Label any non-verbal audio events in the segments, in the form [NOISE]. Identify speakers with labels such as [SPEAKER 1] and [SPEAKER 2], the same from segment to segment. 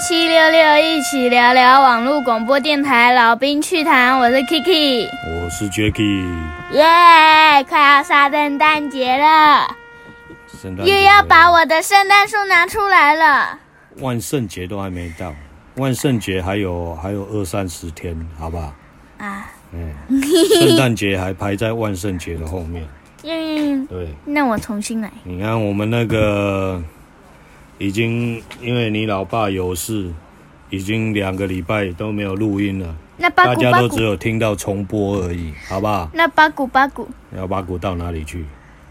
[SPEAKER 1] 七六六一起聊聊网络广播电台老兵趣谈，我是 Kiki，
[SPEAKER 2] 我是 Jacky，
[SPEAKER 1] 耶！Yeah, 快要杀圣诞节了，圣诞又要把我的圣诞树拿出来了。
[SPEAKER 2] 万圣节都还没到，万圣节还有还有二三十天，好不好？啊，嗯，圣诞节还排在万圣节的后面。[LAUGHS]
[SPEAKER 1] 嗯，对，那我重新来。
[SPEAKER 2] 你看我们那个。已经因为你老爸有事，已经两个礼拜都没有录音了。
[SPEAKER 1] 那八股
[SPEAKER 2] 大家都只有听到重播而已，好不好？
[SPEAKER 1] 那八股八股，
[SPEAKER 2] 要八股到哪里去？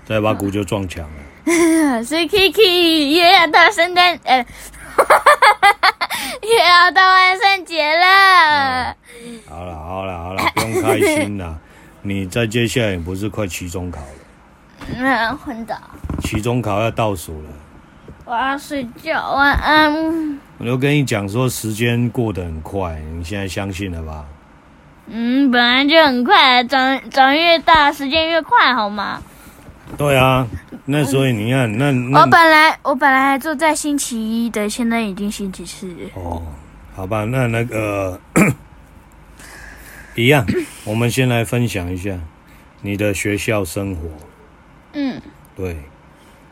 [SPEAKER 2] 再八股就撞墙了。[LAUGHS]
[SPEAKER 1] 所以 Kiki 也要到圣诞，呃，[LAUGHS] 也要到万圣节了。
[SPEAKER 2] 好了好了好了，不用开心了。[LAUGHS] 你再接下来不是快期中考了？
[SPEAKER 1] 嗯，昏倒。
[SPEAKER 2] 期中考要倒数了。
[SPEAKER 1] 我要睡觉，晚安。
[SPEAKER 2] 我就跟你讲说，时间过得很快，你现在相信了吧？
[SPEAKER 1] 嗯，本来就很快，长长越大，时间越快，好吗？
[SPEAKER 2] 对啊，那所以你看，那，那
[SPEAKER 1] 我本来我本来还坐在星期一的，现在已经星期四。
[SPEAKER 2] 哦，好吧，那那个 [COUGHS] 一样，我们先来分享一下你的学校生活。嗯，对。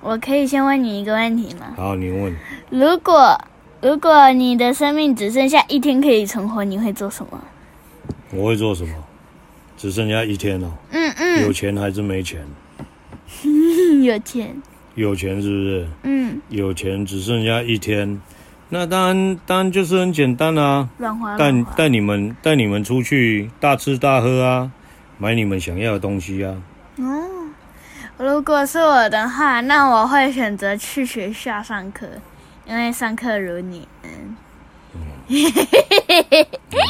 [SPEAKER 1] 我可以先问你一个问题吗？
[SPEAKER 2] 好，你问。
[SPEAKER 1] 如果如果你的生命只剩下一天可以存活，你会做什么？
[SPEAKER 2] 我会做什么？只剩下一天哦。嗯嗯。有钱还是没钱？[LAUGHS]
[SPEAKER 1] 有钱。
[SPEAKER 2] 有钱是不是？嗯。有钱只剩下一天，那当然当然就是很简单啊。
[SPEAKER 1] 乱花。
[SPEAKER 2] 带带你们带你们出去大吃大喝啊，买你们想要的东西啊。哦。
[SPEAKER 1] 如果是我的话，那我会选择去学校上课，因为上课如你们。
[SPEAKER 2] 嗯，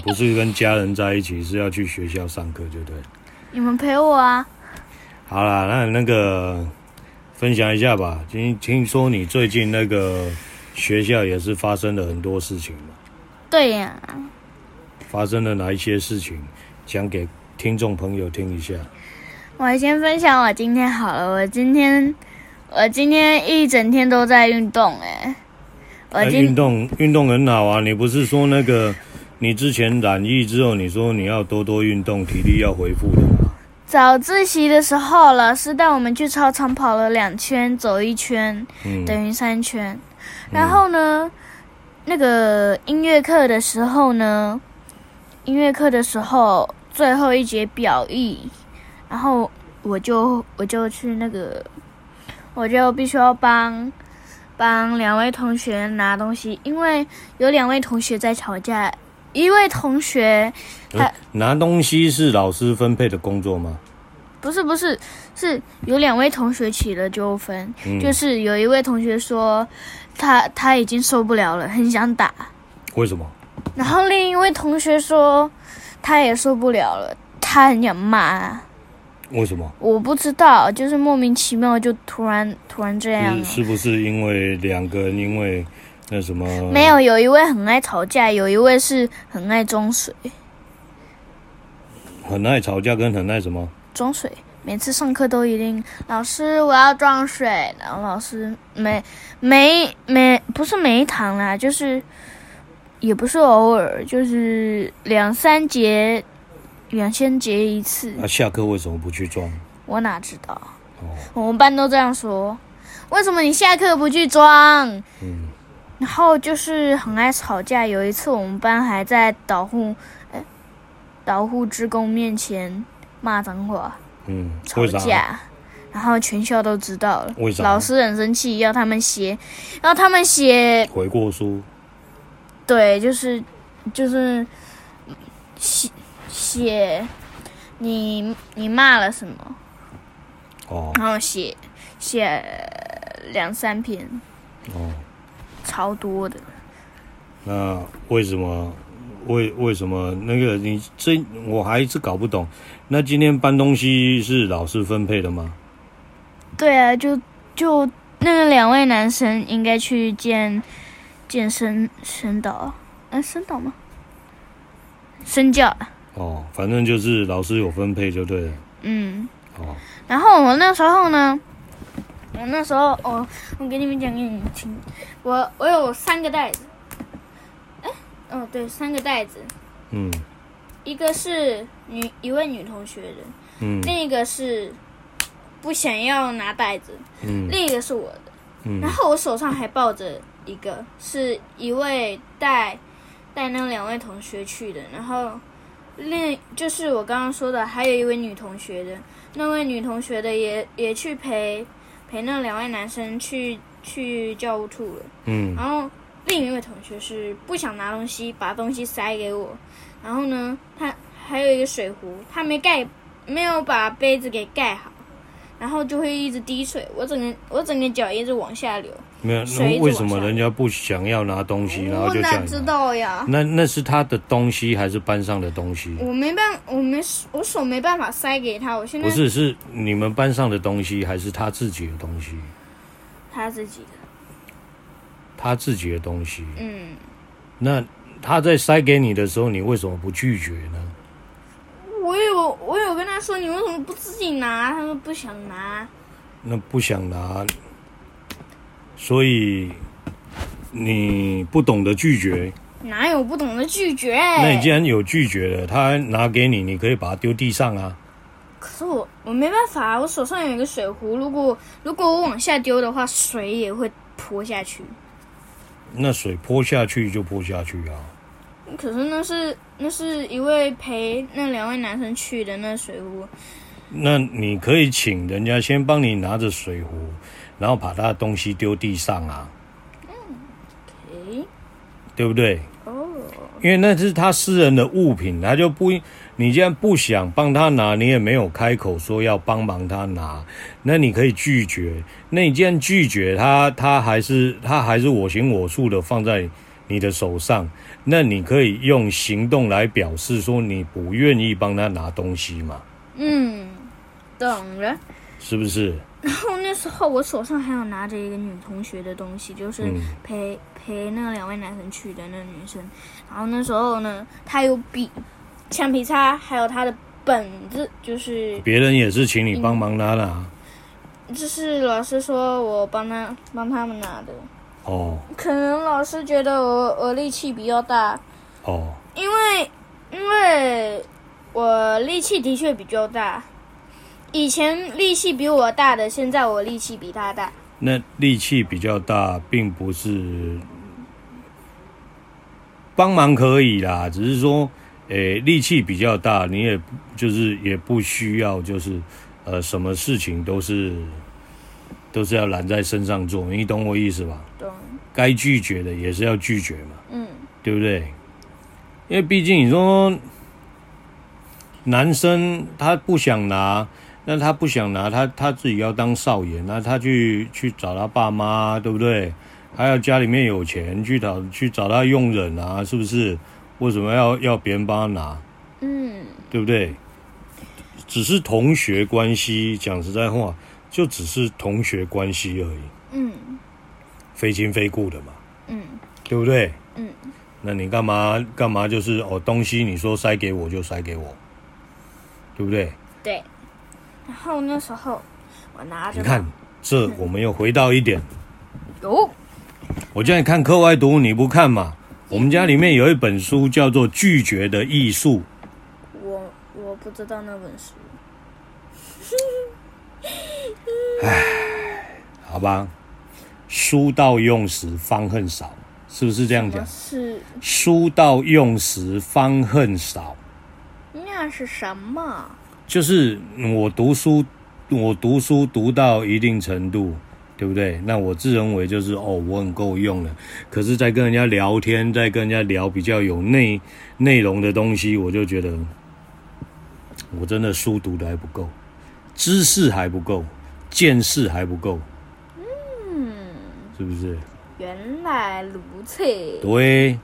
[SPEAKER 2] 不是跟家人在一起，是要去学校上课，就对。
[SPEAKER 1] 你们陪我啊。
[SPEAKER 2] 好啦，那那个分享一下吧。听听说你最近那个学校也是发生了很多事情嘛？
[SPEAKER 1] 对呀。
[SPEAKER 2] 发生了哪一些事情？讲给听众朋友听一下。
[SPEAKER 1] 我先分享我今天好了，我今天我今天一整天都在运动哎，
[SPEAKER 2] 我运动运动很好啊！你不是说那个你之前染疫之后，你说你要多多运动，体力要恢复的吗？
[SPEAKER 1] 早自习的时候，老师带我们去操场跑了两圈，走一圈，嗯，等于三圈。然后呢，嗯，那个音乐课的时候呢，音乐课的时候最后一节表艺。然后我就我就去那个，我就必须要帮帮两位同学拿东西，因为有两位同学在吵架。一位同学他
[SPEAKER 2] 拿东西是老师分配的工作吗？
[SPEAKER 1] 不是不是，是有两位同学起了纠纷，嗯、就是有一位同学说他他已经受不了了，很想打。
[SPEAKER 2] 为什么？
[SPEAKER 1] 然后另一位同学说他也受不了了，他很想骂。
[SPEAKER 2] 为什么？
[SPEAKER 1] 我不知道，就是莫名其妙就突然突然这样。
[SPEAKER 2] 是，是不是因为两个人因为那什么？
[SPEAKER 1] 没有，有一位很爱吵架，有一位是很爱装水。
[SPEAKER 2] 很爱吵架跟很爱什么？
[SPEAKER 1] 装水，每次上课都一定，老师我要装水，然后老师没没没不是每一堂啦，就是也不是偶尔，就是两三节。两千结一次。
[SPEAKER 2] 那、啊、下课为什么不去装？
[SPEAKER 1] 我哪知道？哦，我们班都这样说。为什么你下课不去装？嗯。然后就是很爱吵架。有一次我们班还在导护，哎，导护职工面前骂脏话。嗯。吵架。然后全校都知道了。为啥？老师很生气，要他们写，要他们写
[SPEAKER 2] 悔过书。
[SPEAKER 1] 对，就是就是写。写你你骂了什么？哦，然后写写两三篇，哦，超多的。
[SPEAKER 2] 那为什么？为为什么那个你这我还是搞不懂。那今天搬东西是老师分配的吗？
[SPEAKER 1] 对啊，就就那个两位男生应该去见见生生导，哎，生导吗？生教。
[SPEAKER 2] 哦，反正就是老师有分配就对了。嗯。哦。
[SPEAKER 1] 然后我那时候呢，我那时候，哦，我给你们讲给你们听，我我有三个袋子，哎哦，对，三个袋子。
[SPEAKER 2] 嗯，
[SPEAKER 1] 一个是女一位女同学的，
[SPEAKER 2] 嗯，
[SPEAKER 1] 另一个是不想要拿袋子，
[SPEAKER 2] 嗯，
[SPEAKER 1] 另一个是我的，
[SPEAKER 2] 嗯，
[SPEAKER 1] 然后我手上还抱着一个，是一位带带那两位同学去的，然后另就是我刚刚说的，还有一位女同学的，那位女同学的也也去陪陪那两位男生去去教务处了，
[SPEAKER 2] 嗯，
[SPEAKER 1] 然后。另一位同学是不想拿东西，把东西塞给我。然后呢，他还有一个水壶，他没盖，没有把杯子给盖好，然后就会一直滴水。我整个我整个脚一直往下流。
[SPEAKER 2] 没有，那为什么人家不想要拿东西，然后就这样？
[SPEAKER 1] 我哪知道呀？
[SPEAKER 2] 那那是他的东西还是班上的东西？
[SPEAKER 1] 我没办，我没我手没办法塞给他。我现在
[SPEAKER 2] 不是，是你们班上的东西还是他自己的东西？
[SPEAKER 1] 他自己的。
[SPEAKER 2] 他自己的东西，
[SPEAKER 1] 嗯，
[SPEAKER 2] 那他在塞给你的时候，你为什么不拒绝呢？
[SPEAKER 1] 我有我有跟他说，你为什么不自己拿？他说不想拿。
[SPEAKER 2] 那不想拿，所以你不懂得拒绝。
[SPEAKER 1] 哪有不懂得拒绝？
[SPEAKER 2] 那你既然有拒绝了，他拿给你，你可以把它丢地上啊。
[SPEAKER 1] 可是我我没办法，我手上有一个水壶，如果如果我往下丢的话，水也会泼下去。
[SPEAKER 2] 那水泼下去就泼下去啊！
[SPEAKER 1] 可是那是那是一位陪那两位男生去的那水壶。
[SPEAKER 2] 那你可以请人家先帮你拿着水壶，然后把他的东西丢地上啊。
[SPEAKER 1] 嗯，OK，
[SPEAKER 2] 对不对？
[SPEAKER 1] 哦，
[SPEAKER 2] 因为那是他私人的物品，他就不，你既然不想帮他拿，你也没有开口说要帮忙他拿，那你可以拒绝。那你既然拒绝他，他还是他还是我行我素的放在你的手上，那你可以用行动来表示说你不愿意帮他拿东西嘛？
[SPEAKER 1] 嗯，懂了，
[SPEAKER 2] 是不是？
[SPEAKER 1] 然后那时候我手上还有拿着一个女同学的东西，就是陪、嗯、陪那两位男生去的那女生。然后那时候呢，她有笔、橡皮擦，还有她的本子，就是
[SPEAKER 2] 别人也是请你帮忙拿的。
[SPEAKER 1] 这是老师说我帮他帮他们拿的
[SPEAKER 2] 哦，
[SPEAKER 1] 可能老师觉得我我力气比较大
[SPEAKER 2] 哦，
[SPEAKER 1] 因为因为我力气的确比较大，以前力气比我大的，现在我力气比他大。
[SPEAKER 2] 那力气比较大，并不是帮忙可以啦，只是说，诶，力气比较大，你也就是也不需要就是。呃，什么事情都是都是要揽在身上做，你懂我意思吧？
[SPEAKER 1] 懂。
[SPEAKER 2] 该拒绝的也是要拒绝嘛，
[SPEAKER 1] 嗯，
[SPEAKER 2] 对不对？因为毕竟你说男生他不想拿，那他不想拿，他他自己要当少爷，那他去去找他爸妈，对不对？还要家里面有钱去找去找他佣人啊，是不是？为什么要要别人帮他拿？
[SPEAKER 1] 嗯，
[SPEAKER 2] 对不对？只是同学关系，讲实在话，就只是同学关系而已。
[SPEAKER 1] 嗯，
[SPEAKER 2] 非亲非故的嘛。
[SPEAKER 1] 嗯，
[SPEAKER 2] 对不对？
[SPEAKER 1] 嗯，
[SPEAKER 2] 那你干嘛干嘛？就是哦，东西你说塞给我就塞给我，对不对？
[SPEAKER 1] 对。然后那时候我拿着，
[SPEAKER 2] 你看，这我们又回到一点。
[SPEAKER 1] 有，
[SPEAKER 2] 我叫你看课外读物，你不看嘛？我们家里面有一本书叫做《拒绝的艺术》。
[SPEAKER 1] 我不知道那本书。[LAUGHS]
[SPEAKER 2] 唉，好吧，书到用时方恨少，是不是这样讲？
[SPEAKER 1] 是。
[SPEAKER 2] 书到用时方恨少。
[SPEAKER 1] 那是什么？
[SPEAKER 2] 就是我读书，我读书读到一定程度，对不对？那我自认为就是哦，我很够用了。可是，在跟人家聊天，在跟人家聊比较有内内容的东西，我就觉得。我真的书读的还不够，知识还不够，见识还不够，
[SPEAKER 1] 嗯，
[SPEAKER 2] 是不是？
[SPEAKER 1] 原来如此。
[SPEAKER 2] 对，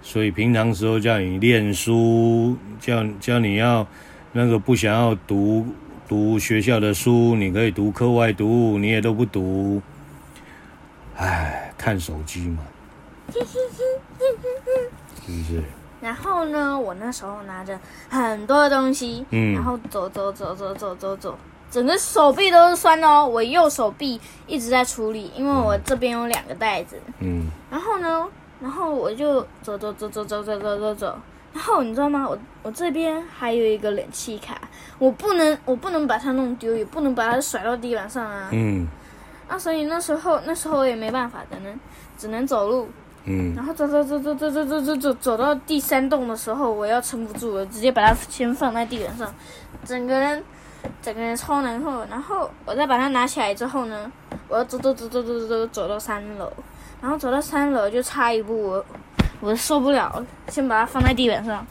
[SPEAKER 2] 所以平常时候叫你念书，叫叫你要那个不想要读读学校的书，你可以读课外读，你也都不读，唉，看手机嘛，是不是？
[SPEAKER 1] 然后呢，我那时候拿着很多东西，
[SPEAKER 2] 嗯，
[SPEAKER 1] 然后走走走走走走走，整个手臂都是酸哦。我右手臂一直在处理，因为我这边有两个袋子，
[SPEAKER 2] 嗯，
[SPEAKER 1] 然后呢，然后我就走走走走走走走走走，然后你知道吗？我我这边还有一个冷气卡，我不能我不能把它弄丢，也不能把它甩到地板上啊。
[SPEAKER 2] 嗯。
[SPEAKER 1] 啊，所以那时候那时候我也没办法，只能只能走路。
[SPEAKER 2] 嗯。
[SPEAKER 1] 然后走走走走走走走走走走到第三栋的时候，我要撑不住了，直接把它先放在地板上，整个人整个人超难受。然后我再把它拿起来之后呢，我要走走走走走走走到三楼。然后走到三楼就差一步，我我受不了，先把它放在地板上，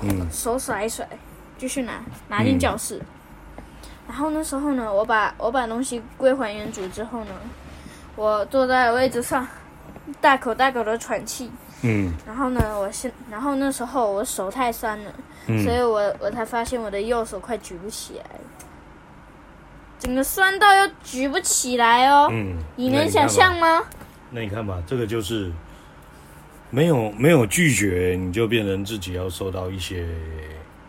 [SPEAKER 2] 嗯，[LAUGHS]
[SPEAKER 1] 手甩一甩，继续拿拿进教室。嗯、然后那时候呢，我把我把东西归还原主之后呢，我坐在位置上，大口大口的喘气。
[SPEAKER 2] 嗯。
[SPEAKER 1] 然后呢，我先，然后那时候我手太酸了，
[SPEAKER 2] 嗯、
[SPEAKER 1] 所以我我才发现我的右手快举不起来。整个酸到又举不起来哦。
[SPEAKER 2] 嗯。
[SPEAKER 1] 你能想象吗？
[SPEAKER 2] 那你看吧，这个就是没有没有拒绝，你就变成自己要受到一些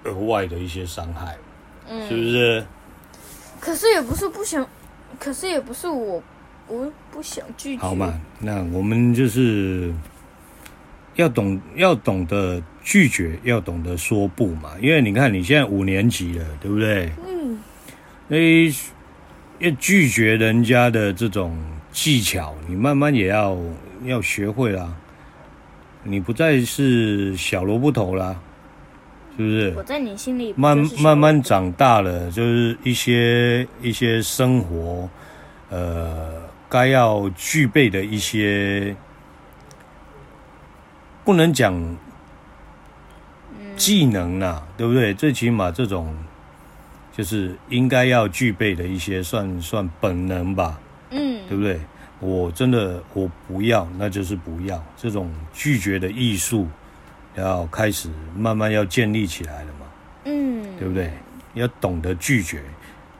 [SPEAKER 2] 额外的一些伤害，嗯，是不是？
[SPEAKER 1] 可是也不是不想，可是也不是我我不想拒绝。
[SPEAKER 2] 好嘛，那我们就是要懂要懂得拒绝，要懂得说不嘛。因为你看你现在五年级了，对不对？嗯。那要拒绝人家的这种。技巧，你慢慢也要要学会啦。你不再是小萝卜头啦，是不是？
[SPEAKER 1] 我在你心里
[SPEAKER 2] 慢慢慢长大了，就是一些一些生活，呃，该要具备的一些，不能讲技能啦，对不对？最起码这种就是应该要具备的一些算，算算本能吧。嗯，对不对？我真的我不要，那就是不要。这种拒绝的艺术，要开始慢慢要建立起来了嘛。嗯，对不对？要懂得拒绝，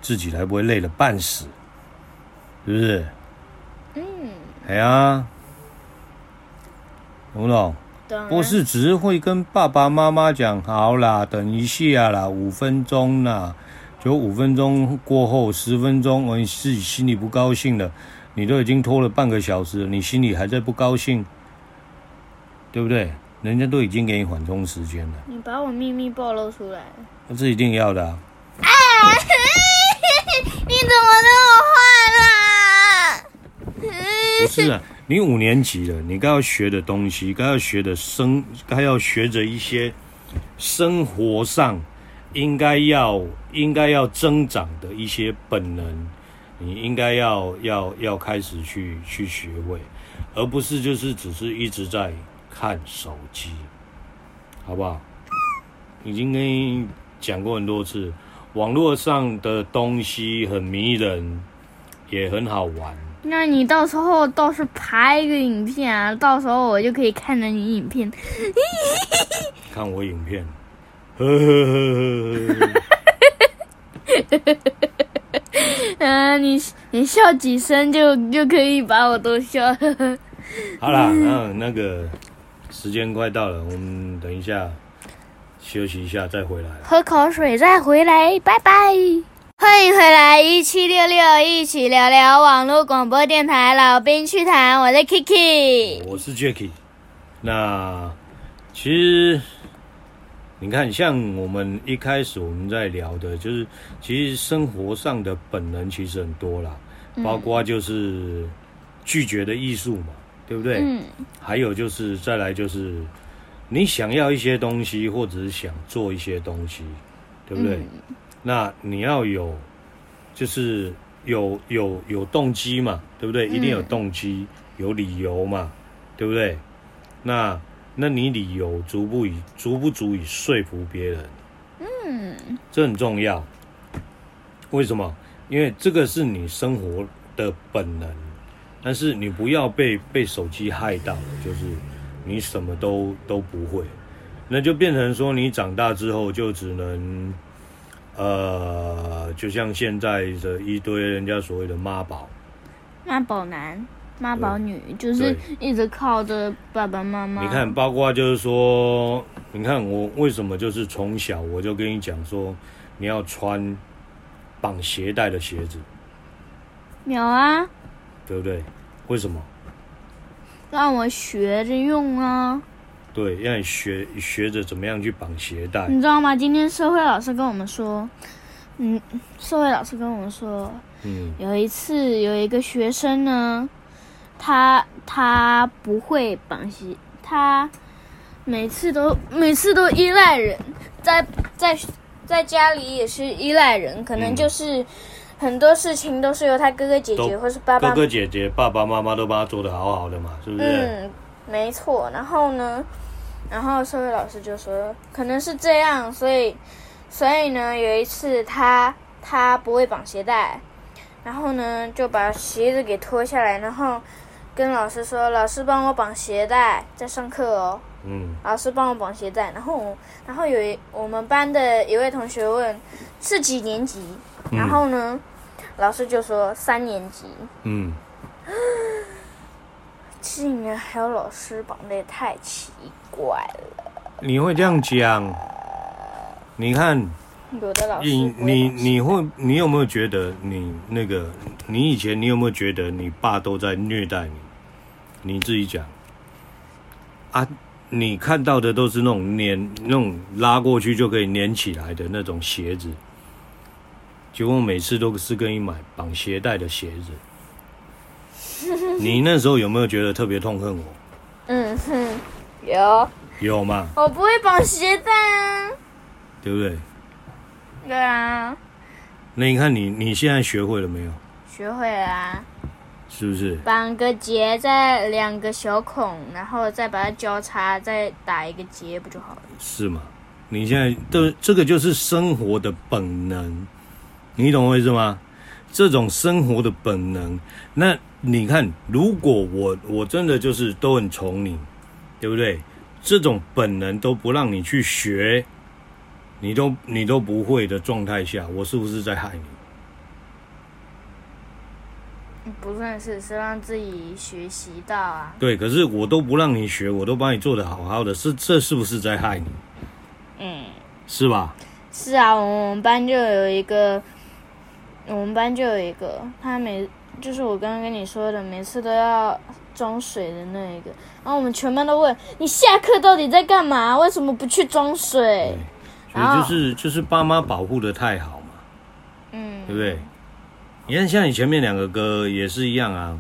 [SPEAKER 2] 自己才不会累得半死，是不是？嗯，哎呀，懂不懂？懂。不是只是会跟爸爸妈妈讲好啦，等一下啦，五分钟啦。就五分钟过后，十分钟，我自己心里不高兴了。你都已经拖了半个小时了，你心里还在不高兴，对不对？人家都已经给你缓冲时间了。
[SPEAKER 1] 你把我秘密暴露出来了，
[SPEAKER 2] 那是一定要的啊！
[SPEAKER 1] 啊 [LAUGHS] 你怎么那么坏啦？[LAUGHS]
[SPEAKER 2] 不是啊，你五年级了，你该要学的东西，该要学的生，该要学着一些生活上。应该要应该要增长的一些本能，你应该要要要开始去去学会，而不是就是只是一直在看手机，好不好？已经跟你讲过很多次，网络上的东西很迷人，也很好玩。
[SPEAKER 1] 那你到时候倒是拍一个影片啊，到时候我就可以看着你影片，
[SPEAKER 2] 看我影片。呵呵呵呵呵呵
[SPEAKER 1] 嗯，你你笑几声就就可以把我都笑。
[SPEAKER 2] 好啦，那那个时间快到了，我们等一下休息一下再回来。
[SPEAKER 1] 喝口水再回来，拜拜。欢迎回来，一七六六一起聊聊网络广播电台，老兵趣谈，我是 Kiki，
[SPEAKER 2] 我是 Jacky。那其实。你看，像我们一开始我们在聊的，就是其实生活上的本能其实很多啦，包括就是拒绝的艺术嘛，对不对？嗯。还有就是再来就是你想要一些东西，或者是想做一些东西，对不对？嗯。那你要有，就是有有有动机嘛，对不对？一定有动机，有理由嘛，对不对？那。那你理由足不以足不足以说服别人？嗯，这很重要。为什么？因为这个是你生活的本能，但是你不要被被手机害到了，就是你什么都都不会，那就变成说你长大之后就只能，呃，就像现在的一堆人家所谓的妈宝，
[SPEAKER 1] 妈宝男。妈宝女就是一直靠着爸爸妈妈。
[SPEAKER 2] 你看，包括就是说，你看我为什么就是从小我就跟你讲说，你要穿绑鞋带的鞋子。
[SPEAKER 1] 有啊。
[SPEAKER 2] 对不对？为什么？
[SPEAKER 1] 让我学着用啊。
[SPEAKER 2] 对，让你学学着怎么样去绑鞋带。
[SPEAKER 1] 你知道吗？今天社会老师跟我们说，嗯，社会老师跟我们说，嗯，有一次有一个学生呢，他他不会绑鞋，他每次都每次都依赖人，在在在家里也是依赖人，可能就是很多事情都是由他哥哥姐姐或是爸爸
[SPEAKER 2] 哥哥姐姐爸爸妈妈都帮他做的好好的嘛，是不是？
[SPEAKER 1] 嗯，没错。然后呢？然后社会老师就说，可能是这样，所以，所以呢，有一次他他不会绑鞋带，然后呢就把鞋子给脱下来，然后跟老师说：“老师帮我绑鞋带，在上课哦。”嗯。老师帮我绑鞋带，然后我然后有一我们班的一位同学问是几年级，然后呢，嗯、老师就说三年级。嗯。竟然还有老师绑的也太奇怪了！
[SPEAKER 2] 你会这样讲？你看，
[SPEAKER 1] 有的老师
[SPEAKER 2] 你你你会你有没有觉得你那个你以前你有没有觉得你爸都在虐待你？你自己讲啊！你看到的都是那种粘那种拉过去就可以粘起来的那种鞋子，结果每次都是跟你买绑鞋带的鞋子。[LAUGHS] 你那时候有没有觉得特别痛恨我？
[SPEAKER 1] 嗯哼，有
[SPEAKER 2] 有吗？
[SPEAKER 1] 我不会绑鞋带啊，
[SPEAKER 2] 对不对？
[SPEAKER 1] 对啊。
[SPEAKER 2] 那你看你你现在学会了没有？
[SPEAKER 1] 学会了啊。
[SPEAKER 2] 是不是？
[SPEAKER 1] 绑个结在两个小孔，然后再把它交叉，再打一个结，不就好了？
[SPEAKER 2] 是吗？你现在都这个就是生活的本能，你懂我意思吗？这种生活的本能，那。你看，如果我我真的就是都很宠你，对不对？这种本能都不让你去学，你都你都不会的状态下，我是不是在害
[SPEAKER 1] 你？不算是，是让自己学习到啊。
[SPEAKER 2] 对，可是我都不让你学，我都帮你做的好好的，是这是不是在害你？嗯，是吧？
[SPEAKER 1] 是啊，我们班就有一个，我们班就有一个，他每。就是我刚刚跟你说的，每次都要装水的那一个，然后我们全班都问你下课到底在干嘛？为什么不去装水？
[SPEAKER 2] 所以就是就是爸妈保护的太好嘛，嗯，对不对？你看像你前面两个歌也是一样啊，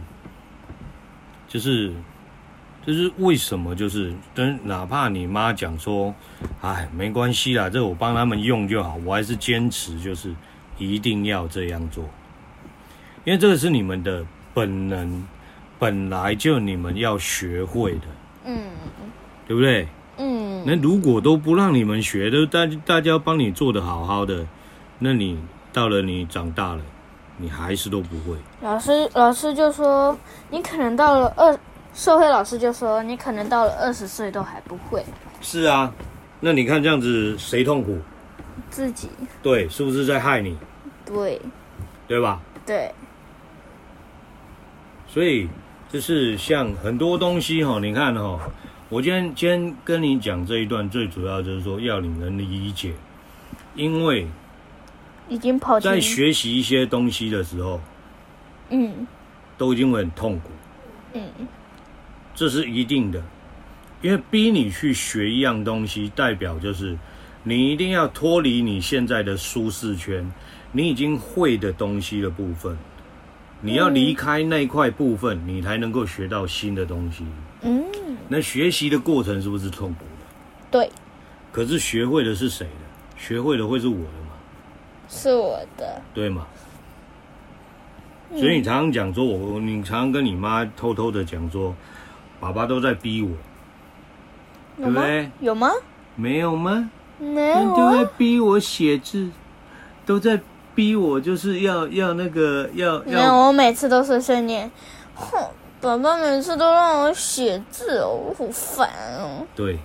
[SPEAKER 2] 就是就是为什么就是跟哪怕你妈讲说，哎，没关系啦，这我帮他们用就好，我还是坚持就是一定要这样做。因为这个是你们的本能，本来就你们要学会的，嗯，对不对？嗯，那如果都不让你们学，都大大家帮你做的好好的，那你到了你长大了，你还是都不会。
[SPEAKER 1] 老师老师就说，你可能到了二，社会老师就说，你可能到了二十岁都还不会。
[SPEAKER 2] 是啊，那你看这样子谁痛苦？
[SPEAKER 1] 自己。
[SPEAKER 2] 对，是不是在害你？
[SPEAKER 1] 对，
[SPEAKER 2] 对吧？
[SPEAKER 1] 对。
[SPEAKER 2] 所以就是像很多东西哈，你看哈，我今天今天跟你讲这一段，最主要就是说要你能理解，因为
[SPEAKER 1] 已经跑
[SPEAKER 2] 在学习一些东西的时候，嗯，都已经会很痛苦，嗯，这是一定的，因为逼你去学一样东西，代表就是你一定要脱离你现在的舒适圈，你已经会的东西的部分。你要离开那块部分，嗯，你才能够学到新的东西。嗯，那学习的过程是不是痛苦的？
[SPEAKER 1] 对。
[SPEAKER 2] 可是学会的是谁的？学会的会是我的吗？
[SPEAKER 1] 是我的。
[SPEAKER 2] 对吗？所以你常常讲说，我你常常跟你妈偷偷的讲说，爸爸都在逼我，对不对？
[SPEAKER 1] 有吗？
[SPEAKER 2] 没有吗？
[SPEAKER 1] 没有啊。
[SPEAKER 2] 都在逼我写字，都在。逼我就是要要那个要要，
[SPEAKER 1] 我每次都是碎念，哼，爸爸每次都让我写字哦，我好烦哦。
[SPEAKER 2] 对，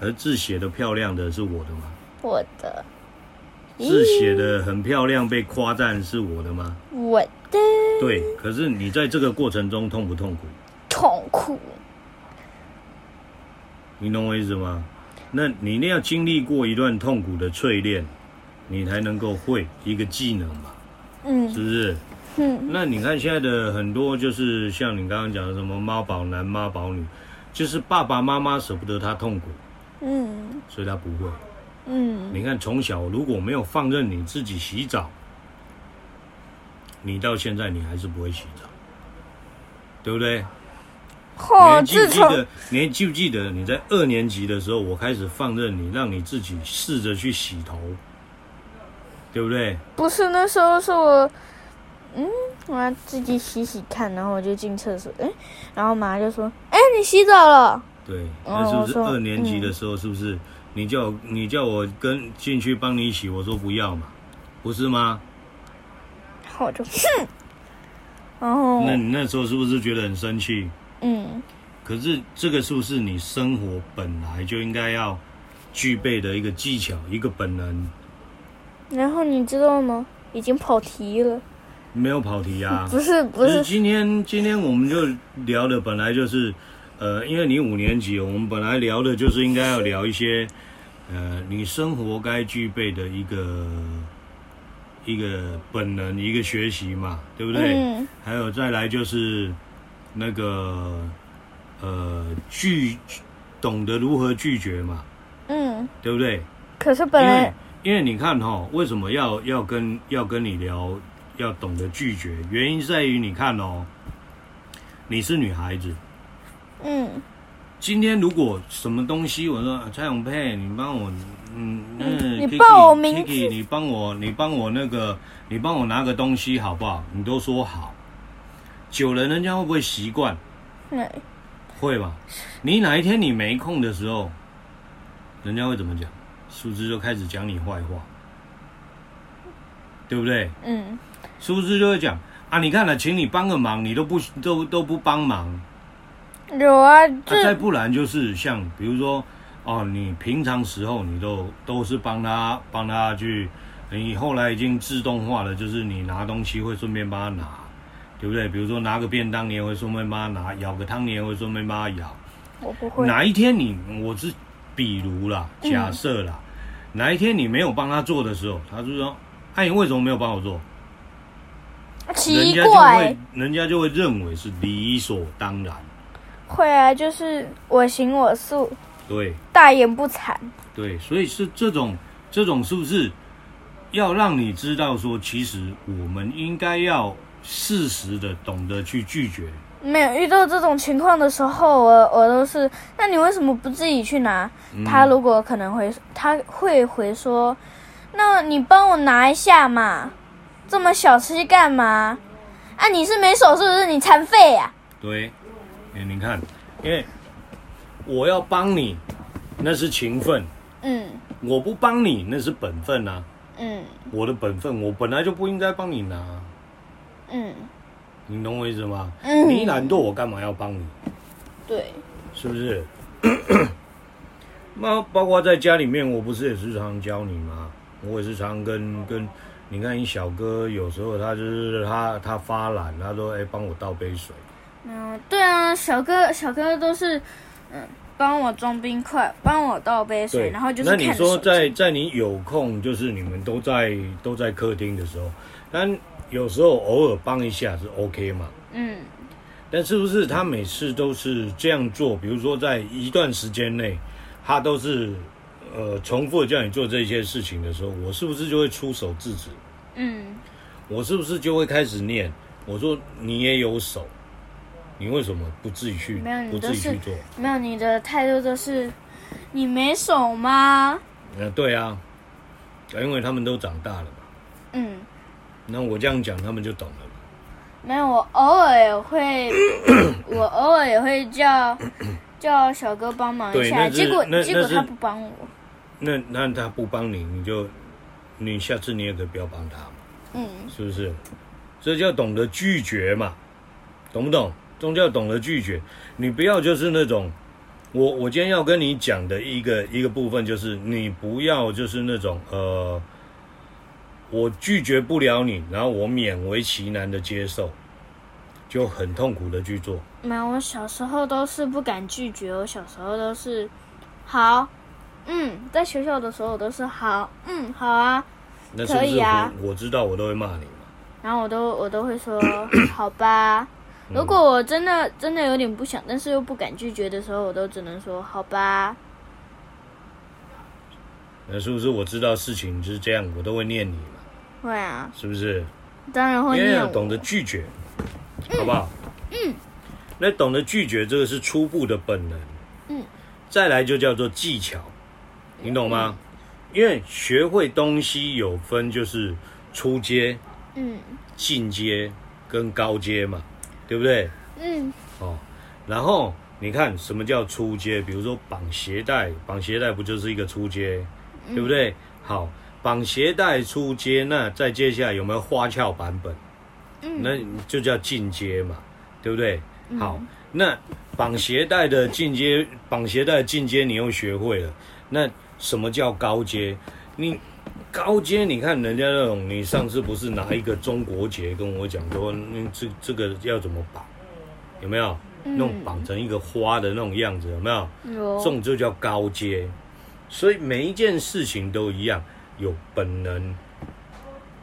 [SPEAKER 2] 而字写的漂亮的是我的吗？
[SPEAKER 1] 我的。
[SPEAKER 2] 字写的很漂亮，被夸赞是我的吗？
[SPEAKER 1] 我的。
[SPEAKER 2] 对，可是你在这个过程中痛不痛苦？
[SPEAKER 1] 痛苦。
[SPEAKER 2] 你懂我意思吗？那你一定要经历过一段痛苦的淬炼。你才能够会一个技能嘛，嗯，是不是？
[SPEAKER 1] 嗯，
[SPEAKER 2] 那你看现在的很多就是像你刚刚讲的什么妈宝男、妈宝女，就是爸爸妈妈舍不得他痛苦，
[SPEAKER 1] 嗯，
[SPEAKER 2] 所以他不会。
[SPEAKER 1] 嗯，
[SPEAKER 2] 你看从小如果没有放任你自己洗澡，你到现在你还是不会洗澡，对不对？
[SPEAKER 1] 嚯，
[SPEAKER 2] 你还记不记得？你还记不记得你在二年级的时候，我开始放任你，让你自己试着去洗头，对不对？
[SPEAKER 1] 不是那时候是我，嗯，我要自己洗洗看，然后我就进厕所，哎，然后妈就说，哎，你洗澡了？
[SPEAKER 2] 对，
[SPEAKER 1] 哦
[SPEAKER 2] 那是不是二年级的时候？是不是？你叫我你叫我跟进去帮你洗，我说不要嘛，不是吗？
[SPEAKER 1] 然后我就哼，然 [LAUGHS] 后
[SPEAKER 2] 那你那时候是不是觉得很生气？
[SPEAKER 1] 嗯，
[SPEAKER 2] 可是这个是不是你生活本来就应该要具备的一个技巧、一个本能？
[SPEAKER 1] 然后你知道吗？已经跑题了，
[SPEAKER 2] 没有跑题啊，[LAUGHS]
[SPEAKER 1] 不是不
[SPEAKER 2] 就是
[SPEAKER 1] 是，
[SPEAKER 2] 今天今天我们就聊的本来就是，呃，因为你五年级，我们本来聊的就是应该要聊一些，呃，你生活该具备的一个一个本能，一个学习嘛，对不对？
[SPEAKER 1] 嗯
[SPEAKER 2] 还有再来就是那个呃拒懂得如何拒绝嘛，
[SPEAKER 1] 嗯，
[SPEAKER 2] 对不对？
[SPEAKER 1] 可是本
[SPEAKER 2] 因为
[SPEAKER 1] 来
[SPEAKER 2] 因为你看哈，为什么要要跟要跟你聊，要懂得拒绝？原因在于你看哦，你是女孩子，
[SPEAKER 1] 嗯
[SPEAKER 2] 今天如果什么东西，我说蔡永佩，你帮我，嗯，嗯，
[SPEAKER 1] 你报我名字
[SPEAKER 2] Kiki，你帮我，你帮我那个，你帮我拿个东西好不好？你都说好，久了人家会不会习惯？
[SPEAKER 1] 对，
[SPEAKER 2] 会吧？你哪一天你没空的时候，人家会怎么讲？是不是就开始讲你坏话？对不对？
[SPEAKER 1] 嗯
[SPEAKER 2] 是不是就会讲啊？你看了，请你帮个忙，你都不都都不帮忙。
[SPEAKER 1] 有啊，
[SPEAKER 2] 啊，再不然就是像比如说，哦，你平常时候你都都是帮他帮他去，你后来已经自动化了，就是你拿东西会顺便帮他拿，对不对？比如说拿个便当，你也会顺便帮他拿；舀个汤，你也会顺便帮他舀。
[SPEAKER 1] 我不会，
[SPEAKER 2] 哪一天你我是比如啦，
[SPEAKER 1] 嗯
[SPEAKER 2] 假设啦，哪一天你没有帮他做的时候，他就说：“哎、你为什么没有帮我做？”人
[SPEAKER 1] 奇
[SPEAKER 2] 家就
[SPEAKER 1] 怪
[SPEAKER 2] 会，，人家就会认为是理所当然。
[SPEAKER 1] 会啊，就是我行我素，
[SPEAKER 2] 对
[SPEAKER 1] 大言不惭。
[SPEAKER 2] 对，所以是这种这种是不是要让你知道说，其实我们应该要适时的懂得去拒绝。
[SPEAKER 1] 没有遇到这种情况的时候，我我都是，那你为什么不自己去拿？
[SPEAKER 2] 嗯
[SPEAKER 1] 他如果可能会，他会回说，那你帮我拿一下嘛，这么小气干嘛？啊，你是没手是不是？你残废呀？
[SPEAKER 2] 对，哎，你看，因为我要帮你，那是情分；
[SPEAKER 1] 嗯
[SPEAKER 2] 我不帮你，那是本分啊。
[SPEAKER 1] 嗯
[SPEAKER 2] 我的本分，我本来就不应该帮你拿，
[SPEAKER 1] 嗯
[SPEAKER 2] 你懂我意思吗？
[SPEAKER 1] 嗯，
[SPEAKER 2] 你懒惰，我干嘛要帮你？
[SPEAKER 1] 对，
[SPEAKER 2] 是不是？[COUGHS] 那包括在家里面，我不是也是常常教你吗？我也是常常跟跟，你看你小哥有时候他就是他他发懒，他说哎帮我倒杯水，
[SPEAKER 1] 嗯，对啊，小哥小哥都是，嗯，帮我装冰块，帮我倒杯水，然后就是
[SPEAKER 2] 那你
[SPEAKER 1] 说
[SPEAKER 2] 在在你有空，就是你们都在都在客厅的时候，但有时候偶尔帮一下是 OK 嘛？
[SPEAKER 1] 嗯
[SPEAKER 2] 但是不是他每次都是这样做？比如说在一段时间内，他都是呃重复的叫你做这些事情的时候，我是不是就会出手制止？
[SPEAKER 1] 嗯
[SPEAKER 2] 我是不是就会开始念？我说你也有手，你为什么不自己去
[SPEAKER 1] 没有你
[SPEAKER 2] 不
[SPEAKER 1] 都是
[SPEAKER 2] 自己去做？
[SPEAKER 1] 没有，你的态度就是，你没手吗？
[SPEAKER 2] 嗯，对啊，因为他们都长大了嘛。
[SPEAKER 1] 嗯，
[SPEAKER 2] 那我这样讲，他们就懂了嘛。
[SPEAKER 1] 没有，我偶尔也会，[COUGHS] 我偶尔也会叫 [COUGHS] 叫小哥帮忙一下，结果结果他不帮我。
[SPEAKER 2] 那那他不帮你，你就你下次你也可以不要帮他嘛。
[SPEAKER 1] 嗯
[SPEAKER 2] 是不是？这叫懂得拒绝嘛，懂不懂？这叫懂得拒绝。你不要就是那种，我我今天要跟你讲的一个一个部分，就是你不要就是那种呃，我拒绝不了你，然后我勉为其难的接受，就很痛苦的去做。
[SPEAKER 1] 没有，我小时候都是不敢拒绝，我小时候都是好，嗯，在学校的时候我都是好，嗯，好啊，
[SPEAKER 2] 那是不是
[SPEAKER 1] 可以啊
[SPEAKER 2] 我我知道我都会骂你嘛？
[SPEAKER 1] 然后我都我都会说 [COUGHS] 好吧。如果我真的真的有点不想，但是又不敢拒绝的时候，我都只能说好吧。
[SPEAKER 2] 那是不是我知道事情就是这样，我都会念你嘛？
[SPEAKER 1] 会啊。
[SPEAKER 2] 是不是？
[SPEAKER 1] 当然会念。因为要
[SPEAKER 2] 懂得拒绝，好不好？嗯。那懂得拒绝，这个是初步的本能。嗯。再来就叫做技巧，你懂吗？因为学会东西有分，就是初阶、嗯，进阶跟高阶嘛，对不对？嗯。哦，然后你看什么叫出街？比如说绑鞋带，绑鞋带不就是一个出阶？对不对？好，绑鞋带出街，那再接下来有没有花俏版本？嗯，那就叫进阶嘛，对不对？好，那绑鞋带的进阶，绑鞋带的进阶你又学会了，那什么叫高阶？你高阶，你看人家那种，你上次不是拿一个中国结跟我讲说，那这这个要怎么绑？有没有？弄绑成一个花的那种样子，有没有？有，这种就叫高阶。所以每一件事情都一样，有本能，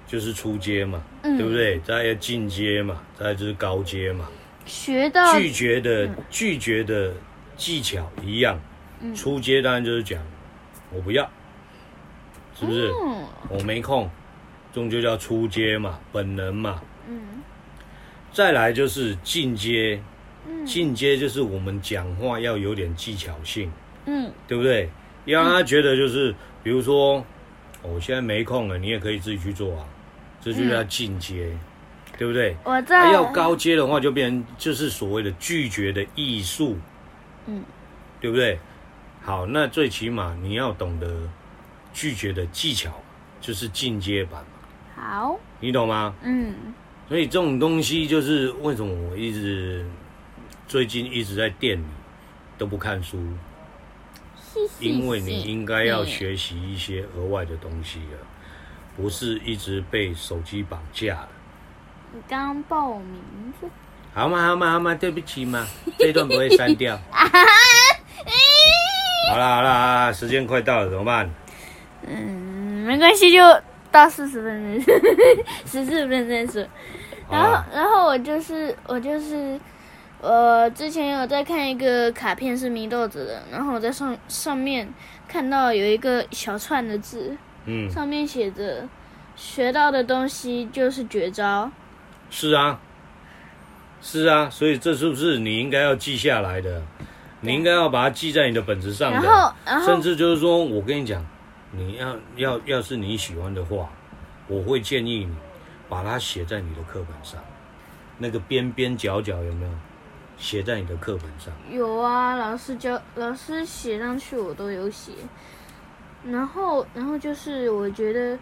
[SPEAKER 2] 就是出阶嘛，嗯、对不对？再要进阶嘛，再就是高阶嘛。
[SPEAKER 1] 学到
[SPEAKER 2] 拒绝的、嗯、拒绝的技巧一样，嗯、初阶当然就是讲我不要，是不是？嗯、我没空，这种就叫出阶嘛，本能嘛。嗯。再来就是进阶，进阶就是我们讲话要有点技巧性，嗯，对不对？要让他觉得就是，比如说，我现在没空了，你也可以自己去做啊，这就叫进阶，对不对？
[SPEAKER 1] 我在。
[SPEAKER 2] 要高阶的话，就变成就是所谓的拒绝的艺术，嗯，对不对？好，那最起码你要懂得拒绝的技巧，就是进阶版嘛。
[SPEAKER 1] 好，
[SPEAKER 2] 你懂吗？嗯。所以这种东西就是为什么我一直最近一直在店里都不看书。因为你应该要学习一些额外的东西了，不是一直被手机绑架了。
[SPEAKER 1] 你刚刚报我名字。
[SPEAKER 2] 好嘛好嘛好嘛，对不起嘛，这段不会删掉。[LAUGHS] 好啦好了，时间快到了，怎么办？嗯，
[SPEAKER 1] 没关系，就到四十分钟，[LAUGHS] 十四分钟是。然后然后我就是我就是。呃，之前有在看一个卡片是祢豆子的，然后我在上上面看到有一个小串的字，嗯，上面写着“学到的东西就是绝招”。
[SPEAKER 2] 是啊，是啊，所以这是不是你应该要记下来的？你应该要把它记在你的本子上的。然后，然后，甚至就是说我跟你讲，你要要要是你喜欢的话，我会建议你把它写在你的课本上，那个边边角角有没有？写在你的课本上。
[SPEAKER 1] 有啊，老师教，老师写上去，我都有写。然后，然后就是我觉得，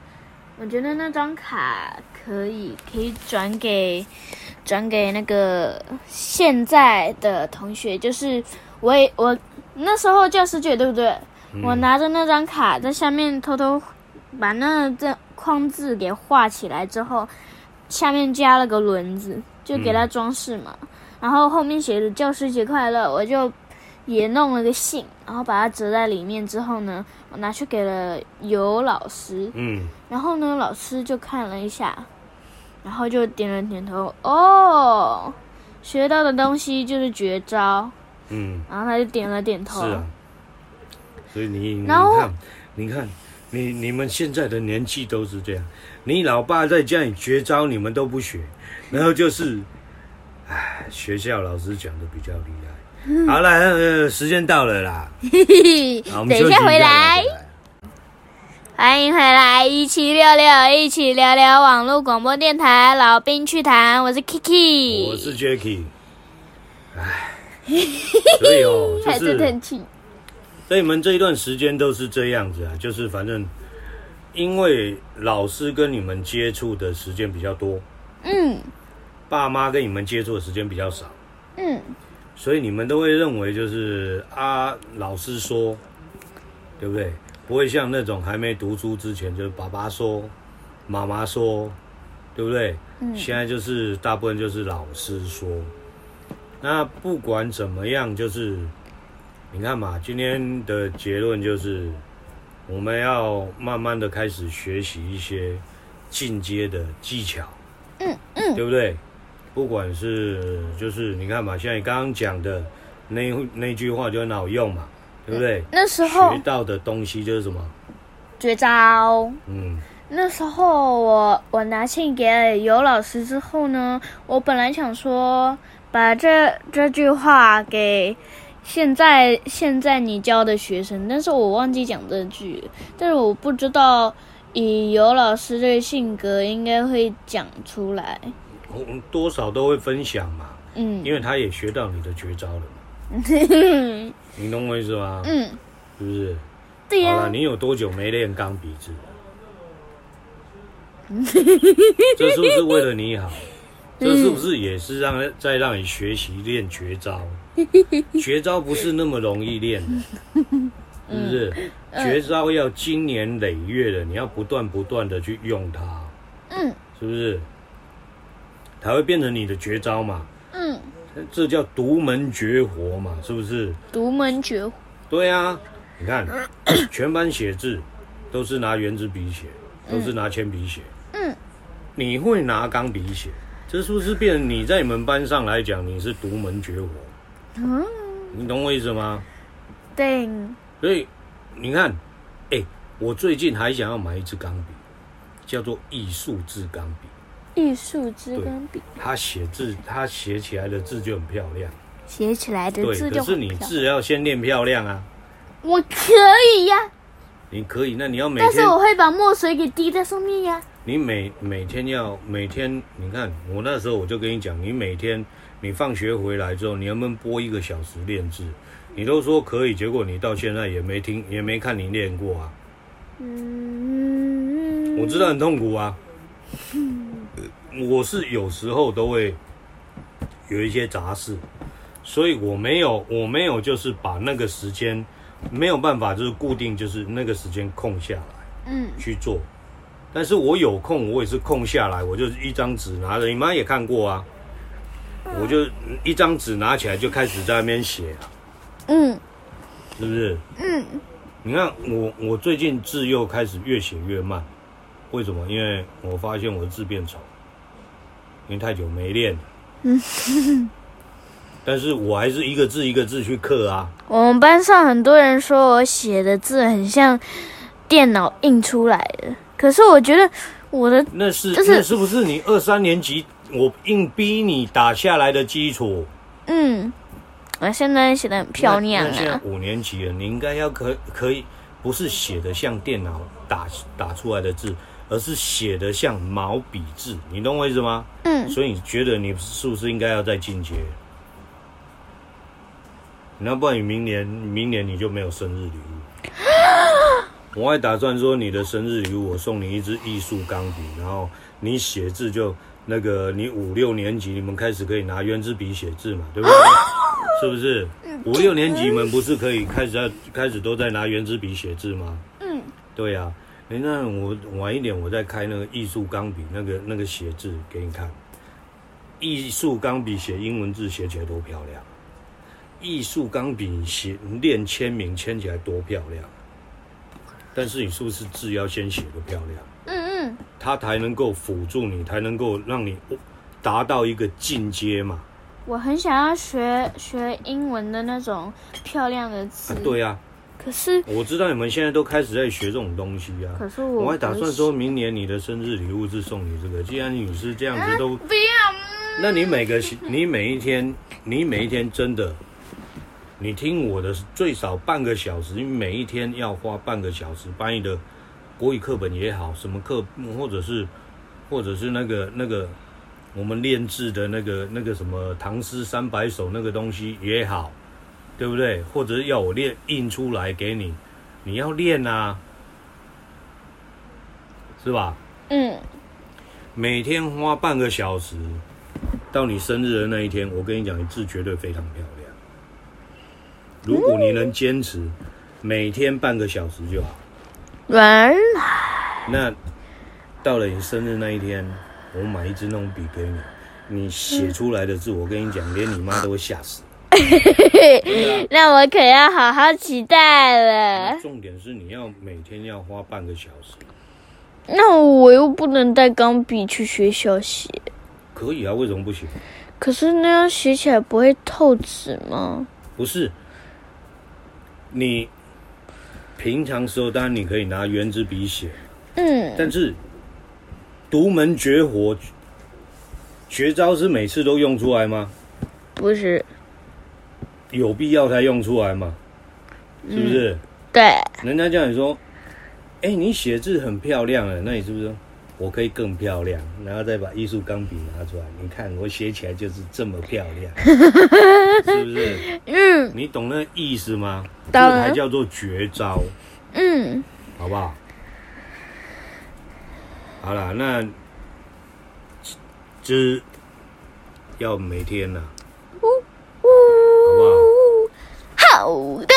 [SPEAKER 1] 我觉得那张卡可以，可以转给，转给那个现在的同学。就是我也我那时候教师节对不对？嗯、我拿着那张卡在下面偷偷把那这框字给画起来之后，下面加了个轮子，就给它装饰嘛。嗯然后后面写着“教师节快乐”，我就也弄了个信，然后把它折在里面之后呢，我拿去给了尤老师。嗯。然后呢，老师就看了一下，然后就点了点头。哦，学到的东西就是绝招。嗯。然后他就点了点头。是啊。
[SPEAKER 2] 所以你，你看，你看，你你们现在的年纪都是这样。你老爸在家里绝招，你们都不学，然后就是。唉，学校老师讲的比较厉害。好了，呃，时间到了啦。[LAUGHS]
[SPEAKER 1] 好，等一下回来。欢迎回来，一七六六，一起聊聊网络广播电台老兵趣谈。我是 Kiki，
[SPEAKER 2] 我是 Jacky。唉，[LAUGHS] 所以哦，就是所以你们这一段时间都是这样子啊，就是反正因为老师跟你们接触的时间比较多。嗯。爸妈跟你们接触的时间比较少，嗯，所以你们都会认为就是啊，老师说，对不对？不会像那种还没读书之前，就是爸爸说、妈妈说，对不对？嗯，现在就是大部分就是老师说。那不管怎么样，就是你看嘛，今天的结论就是我们要慢慢的开始学习一些进阶的技巧。
[SPEAKER 1] 嗯嗯，
[SPEAKER 2] 对不对？不管是就是你看嘛，像你刚刚讲的那那句话就很好用嘛，对不对？
[SPEAKER 1] 那时候
[SPEAKER 2] 学到的东西就是什么？
[SPEAKER 1] 绝招。
[SPEAKER 2] 嗯。
[SPEAKER 1] 那时候我我拿信给了尤老师之后呢，我本来想说把这这句话给现在现在你教的学生，但是我忘记讲这句，但是我不知道以尤老师这个性格应该会讲出来，
[SPEAKER 2] 多少都会分享嘛，
[SPEAKER 1] 嗯，
[SPEAKER 2] 因为他也学到你的绝招了嘛，[LAUGHS] 你懂我意思吗？
[SPEAKER 1] 嗯，
[SPEAKER 2] 是不是？
[SPEAKER 1] 对呀、啊。
[SPEAKER 2] 好了，你有多久没练钢笔字？[LAUGHS] 这是不是为了你好？[LAUGHS] 这是不是也是让再让你学习练绝招？[LAUGHS] 绝招不是那么容易练的，[LAUGHS] 是不是？绝招要经年累月的，你要不断不断的去用它，
[SPEAKER 1] 嗯，
[SPEAKER 2] 是不是？才会变成你的绝招嘛，
[SPEAKER 1] 嗯，
[SPEAKER 2] 这叫独门绝活嘛，是不是？
[SPEAKER 1] 独门绝活。
[SPEAKER 2] 对啊，你看，[COUGHS] 全班写字都是拿圆珠笔写，都是拿铅笔写。
[SPEAKER 1] 嗯，
[SPEAKER 2] 你会拿钢笔写，这是不是变成你在你们班上来讲，你是独门绝活？
[SPEAKER 1] 嗯，
[SPEAKER 2] 你懂我意思吗？
[SPEAKER 1] 对。
[SPEAKER 2] 所以你看，哎、欸，我最近还想要买一支钢笔，叫做艺术字钢笔。
[SPEAKER 1] 艺术字钢笔，
[SPEAKER 2] 它写字，它写起来的字就很漂亮。
[SPEAKER 1] 写起来的字就。
[SPEAKER 2] 可是你字要先练漂亮啊。
[SPEAKER 1] 我可以呀、啊。
[SPEAKER 2] 你可以，那你要每天。
[SPEAKER 1] 但是我会把墨水给滴在上面呀、啊。
[SPEAKER 2] 你每每天要每天，你看我那时候我就跟你讲，你每天你放学回来之后，你能不能播一个小时练字？你都说可以，结果你到现在也没听，也没看你练过啊。嗯，我知道很痛苦啊。我是有时候都会有一些杂事，所以我没有我没有就是把那个时间没有办法就是固定就是那个时间空下来，嗯，去做。但是我有空，我也是空下来，我就一张纸拿着，你妈也看过啊，我就一张纸拿起来就开始在那边写啊，嗯，是不是？嗯，你看我我最近字又开始越写越慢，为什么？因为我发现我的字变丑，因为太久没练了。嗯，[LAUGHS] 但是我还是一个字一个字去刻啊。[LAUGHS]
[SPEAKER 1] 我们班上很多人说我写的字很像电脑印出来的。可是我觉得我的
[SPEAKER 2] 那是、就是、那是不是你二三年级我硬逼你打下来的基础？
[SPEAKER 1] 嗯，我现在写的很漂亮啊。
[SPEAKER 2] 那现在五年级了，你应该要可可以不是写的像电脑打打出来的字，而是写的像毛笔字，你懂我意思吗？嗯。所以你觉得你是不是应该要再进阶？那不然你明年明年你就没有生日礼物。[GASPS] 我还打算说，你的生日礼物，我送你一支艺术钢笔，然后你写字就那个，你五六年级你们开始可以拿圆珠笔写字嘛，对不对？[LAUGHS] 是不是？五六年级你们不是可以开始要开始都在拿圆珠笔写字吗？嗯，对呀、啊。那我晚一点我再开那个艺术钢笔那个那个写字给你看，艺术钢笔写英文字写起来多漂亮，艺术钢笔写练签名签起来多漂亮。但是你是不是字要先写得漂亮？嗯嗯，它才能够辅助你，才能够让你达到一个进阶嘛。
[SPEAKER 1] 我很想要学学英文的那种漂亮的字。
[SPEAKER 2] 啊对呀、啊。
[SPEAKER 1] 可是
[SPEAKER 2] 我知道你们现在都开始在学这种东西啊。
[SPEAKER 1] 可是我，
[SPEAKER 2] 我还打算说明年你的生日礼物是送你这个。既然你是这样子都、
[SPEAKER 1] 啊、不要，
[SPEAKER 2] 那你每个你每一天你每一天真的。你听我的，最少半个小时，你每一天要花半个小时，把你的国语课本也好，什么课，或者是，或者是那个那个我们练字的那个那个什么唐诗三百首那个东西也好，对不对？或者要我练印出来给你，你要练啊，是吧？嗯。每天花半个小时，到你生日的那一天，我跟你讲，你字绝对非常漂亮。如果你能坚持每天半个小时就好。原来。那到了你生日那一天，我买一支那种笔给你，你写出来的字，我跟你讲，连你妈都会吓死。[LAUGHS]
[SPEAKER 1] 那我可要好好期待了。
[SPEAKER 2] 重点是你要每天要花半个小时。
[SPEAKER 1] 那我又不能带钢笔去学校写。
[SPEAKER 2] 可以啊，为什么不行？
[SPEAKER 1] 可是那样写起来不会透纸吗？
[SPEAKER 2] 不是，你平常时候当然你可以拿原子笔写，
[SPEAKER 1] 嗯，
[SPEAKER 2] 但是独门绝活、绝招是每次都用出来吗？
[SPEAKER 1] 不是，
[SPEAKER 2] 有必要才用出来吗？是不是？
[SPEAKER 1] 嗯、对，
[SPEAKER 2] 人家叫你说，哎、欸，你写字很漂亮哎，那你是不是说？我可以更漂亮，然后再把艺术钢笔拿出来，你看我写起来就是这么漂亮，[LAUGHS] 是不是？嗯，你懂那意思吗？这才叫做绝招。嗯，好不好？好了，那这要每天呢、啊，好不好？好的。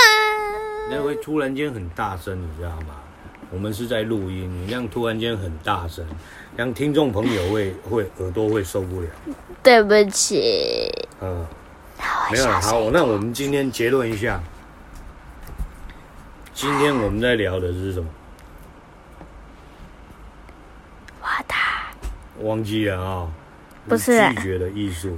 [SPEAKER 2] 那会突然间很大声，你知道吗？我们是在录音，你这样突然间很大声，让听众朋友会会耳朵会受不了。
[SPEAKER 1] 对不起。嗯，
[SPEAKER 2] 没有了。好，那我们今天结论一下，今天我们在聊的是什么？
[SPEAKER 1] 我的。
[SPEAKER 2] 忘记了啊、哦？
[SPEAKER 1] 不是。
[SPEAKER 2] 拒绝的艺术，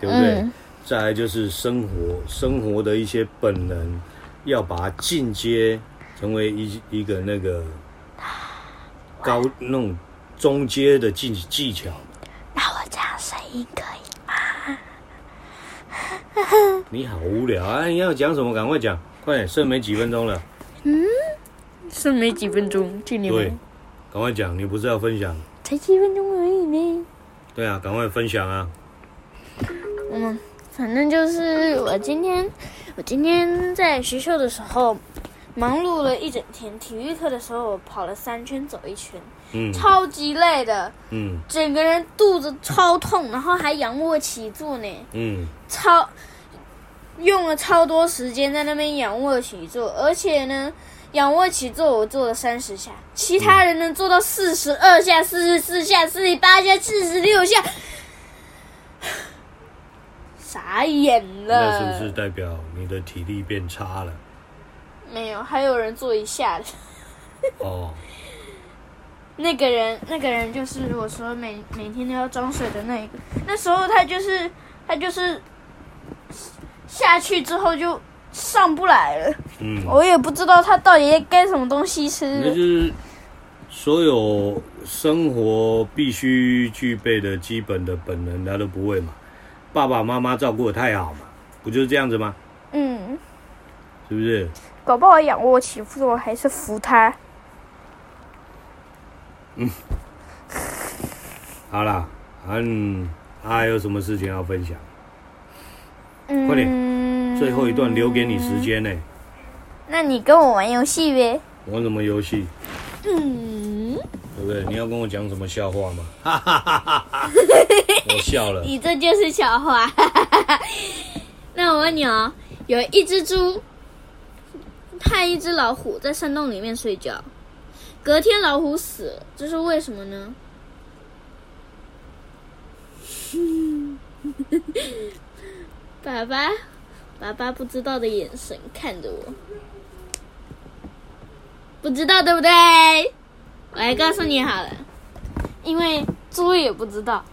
[SPEAKER 2] 对不对？嗯、再来就是生活，生活的一些本能，要把它进阶。成为一一个那个高那种中阶的技技巧。
[SPEAKER 1] 那我这样声音可以吗？[LAUGHS]
[SPEAKER 2] 你好无聊啊！你要讲什么？赶快讲，快点，剩没几分钟了。
[SPEAKER 1] 嗯，剩没几分钟，去你们。
[SPEAKER 2] 对，赶快讲，你不是要分享？
[SPEAKER 1] 才几分钟而已呢。
[SPEAKER 2] 对啊，赶快分享啊。
[SPEAKER 1] 嗯，反正就是我今天，我今天在学校的时候。忙碌了一整天，体育课的时候我跑了三圈，走一圈，嗯，超级累的，嗯，整个人肚子超痛，然后还仰卧起坐呢，嗯，超用了超多时间在那边仰卧起坐，而且呢，仰卧起坐我做了三十下，其他人能做到四十二下、四十四下、四十八下、四十六下，傻眼了。
[SPEAKER 2] 那是不是代表你的体力变差了？
[SPEAKER 1] 没有，还有人坐一下的。哦。[LAUGHS] 那个人，那个人就是我说每每天都要装水的那一个。那时候他就是他就是下去之后就上不来了。嗯。我也不知道他到底该什么东西吃。
[SPEAKER 2] 那就是所有生活必须具备的基本的本能，他都不会嘛。爸爸妈妈照顾的太好嘛，不就是这样子吗？嗯。是不是？
[SPEAKER 1] 搞不好仰卧起坐还是扶他。
[SPEAKER 2] 嗯，好啦，嗯，还有什么事情要分享？嗯，快点，最后一段留给你时间呢。
[SPEAKER 1] 那你跟我玩游戏呗。
[SPEAKER 2] 玩什么游戏？嗯，对不对？你要跟我讲什么笑话吗？哈哈哈哈哈！我笑了。
[SPEAKER 1] 你这就是笑话。[LAUGHS] 那我问你哦，有一只猪。害一只老虎在山洞里面睡觉，隔天老虎死了，这是为什么呢？爸爸，爸爸不知道的眼神看着我，不知道对不对？我来告诉你好了，因为猪也不知道。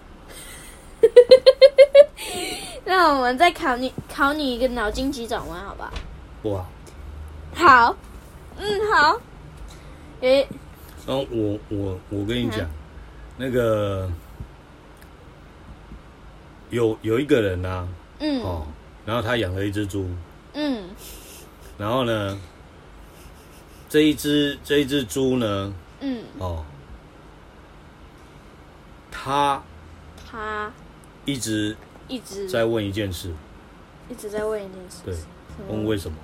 [SPEAKER 1] [LAUGHS] 那我们再考你，考你一个脑筋急转弯，好不好？
[SPEAKER 2] 不好。
[SPEAKER 1] 好，嗯，好。诶，
[SPEAKER 2] 哦，我我我跟你讲，那个有有一个人呐，嗯，哦，然后他养了一只猪，嗯，然后呢，这一只这一只猪呢，嗯，哦，他
[SPEAKER 1] 他
[SPEAKER 2] 一直
[SPEAKER 1] 一直
[SPEAKER 2] 在问一件事，
[SPEAKER 1] 一直在问一件事，
[SPEAKER 2] 对，问为什么？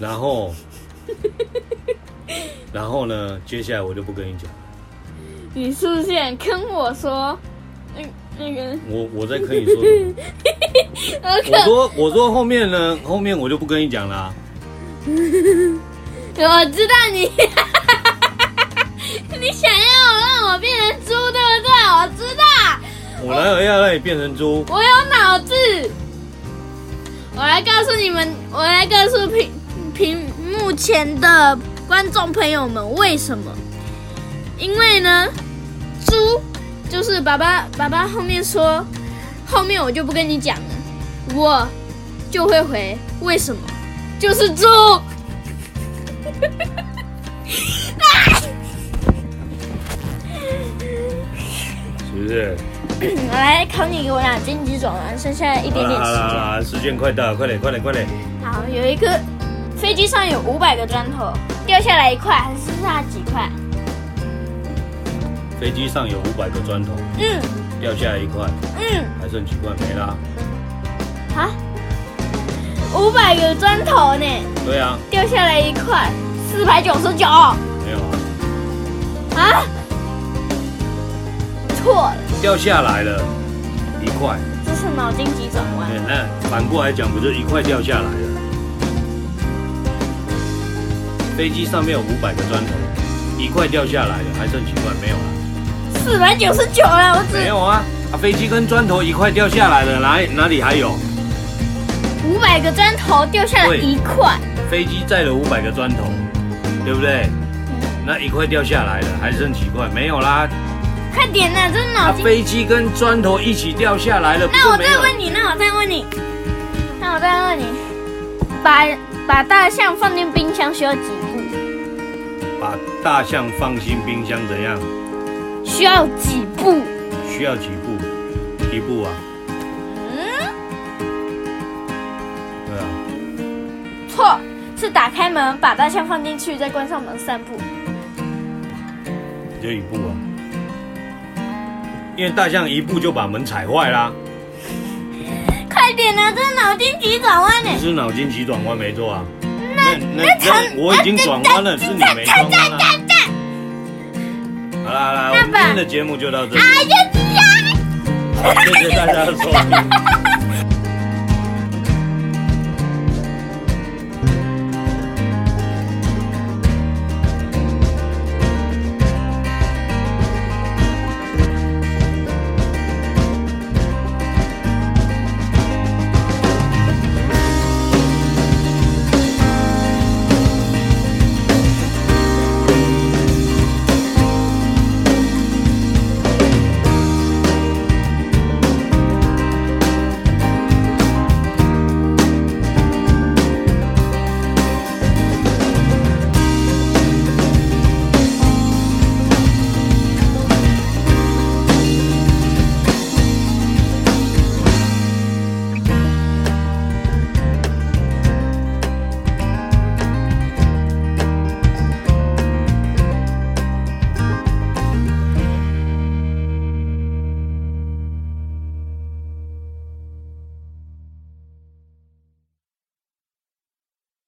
[SPEAKER 2] 然后，然后呢？接下来我就不跟你讲。
[SPEAKER 1] 你是不是想跟我说，那那个？
[SPEAKER 2] 我我在跟你说什么？[LAUGHS] 我说我说后面呢？后面我就不跟你讲了。[LAUGHS]
[SPEAKER 1] 我知道你，[LAUGHS] 你想要让我变成猪，对不对？我知道。
[SPEAKER 2] 我哪有要让你变成猪？
[SPEAKER 1] 我有脑子。我来告诉你们，我来告诉平。屏幕前的观众朋友们，为什么？因为呢，猪，就是爸爸爸爸后面说，后面我就不跟你讲了，我就会回为什么，就是猪。[LAUGHS]
[SPEAKER 2] 是不是？
[SPEAKER 1] 我 [COUGHS] 来考你，给我俩经济转弯，剩下一点点时间。
[SPEAKER 2] 时间快到，快点，快点，快点。
[SPEAKER 1] 好，有一个飞机上有五百个砖头，掉下来一块，还剩下几块？
[SPEAKER 2] 飞机上有五百个砖头，嗯，掉下来一块，嗯，还剩几块没了？
[SPEAKER 1] 啊？五百个砖头呢？
[SPEAKER 2] 对啊，
[SPEAKER 1] 掉下来一块，四百九十九。
[SPEAKER 2] 没有啊？
[SPEAKER 1] 啊？错了，
[SPEAKER 2] 掉下来了一块。
[SPEAKER 1] 这是脑筋急转弯。
[SPEAKER 2] 对，那反过来讲，不就一块掉下来了？飞机上面有五百个砖头，一块掉下来了，还剩几块？没有了。
[SPEAKER 1] 四百九十九了，我只
[SPEAKER 2] 没有啊。啊，飞机跟砖头一块掉下来了，哪哪里还有？
[SPEAKER 1] 五百个砖头掉下来一块。
[SPEAKER 2] 飞机载了五百个砖头，对不对？嗯、那一块掉下来了，还剩几块？没有啦。
[SPEAKER 1] 快点呐，这是脑筋。
[SPEAKER 2] 飞机跟砖头一起掉下来了。
[SPEAKER 1] 那我再问你，那我再问你，那我再问你，把把大象放进冰箱需要几步？
[SPEAKER 2] 把大象放进冰箱怎样？
[SPEAKER 1] 需要几步？
[SPEAKER 2] 需要几步？一步啊。嗯。对啊。
[SPEAKER 1] 错，是打开门，把大象放进去，再关上门，三步。
[SPEAKER 2] 就一步啊。因为大象一步就把门踩坏啦！[LAUGHS]
[SPEAKER 1] 快点啊，这是脑筋急转弯呢！
[SPEAKER 2] 是脑筋急转弯没错啊。那那那我已经转弯了，是你没转弯啊。好啦好啦，我们今天的节目就到这里。谢谢大家的收听。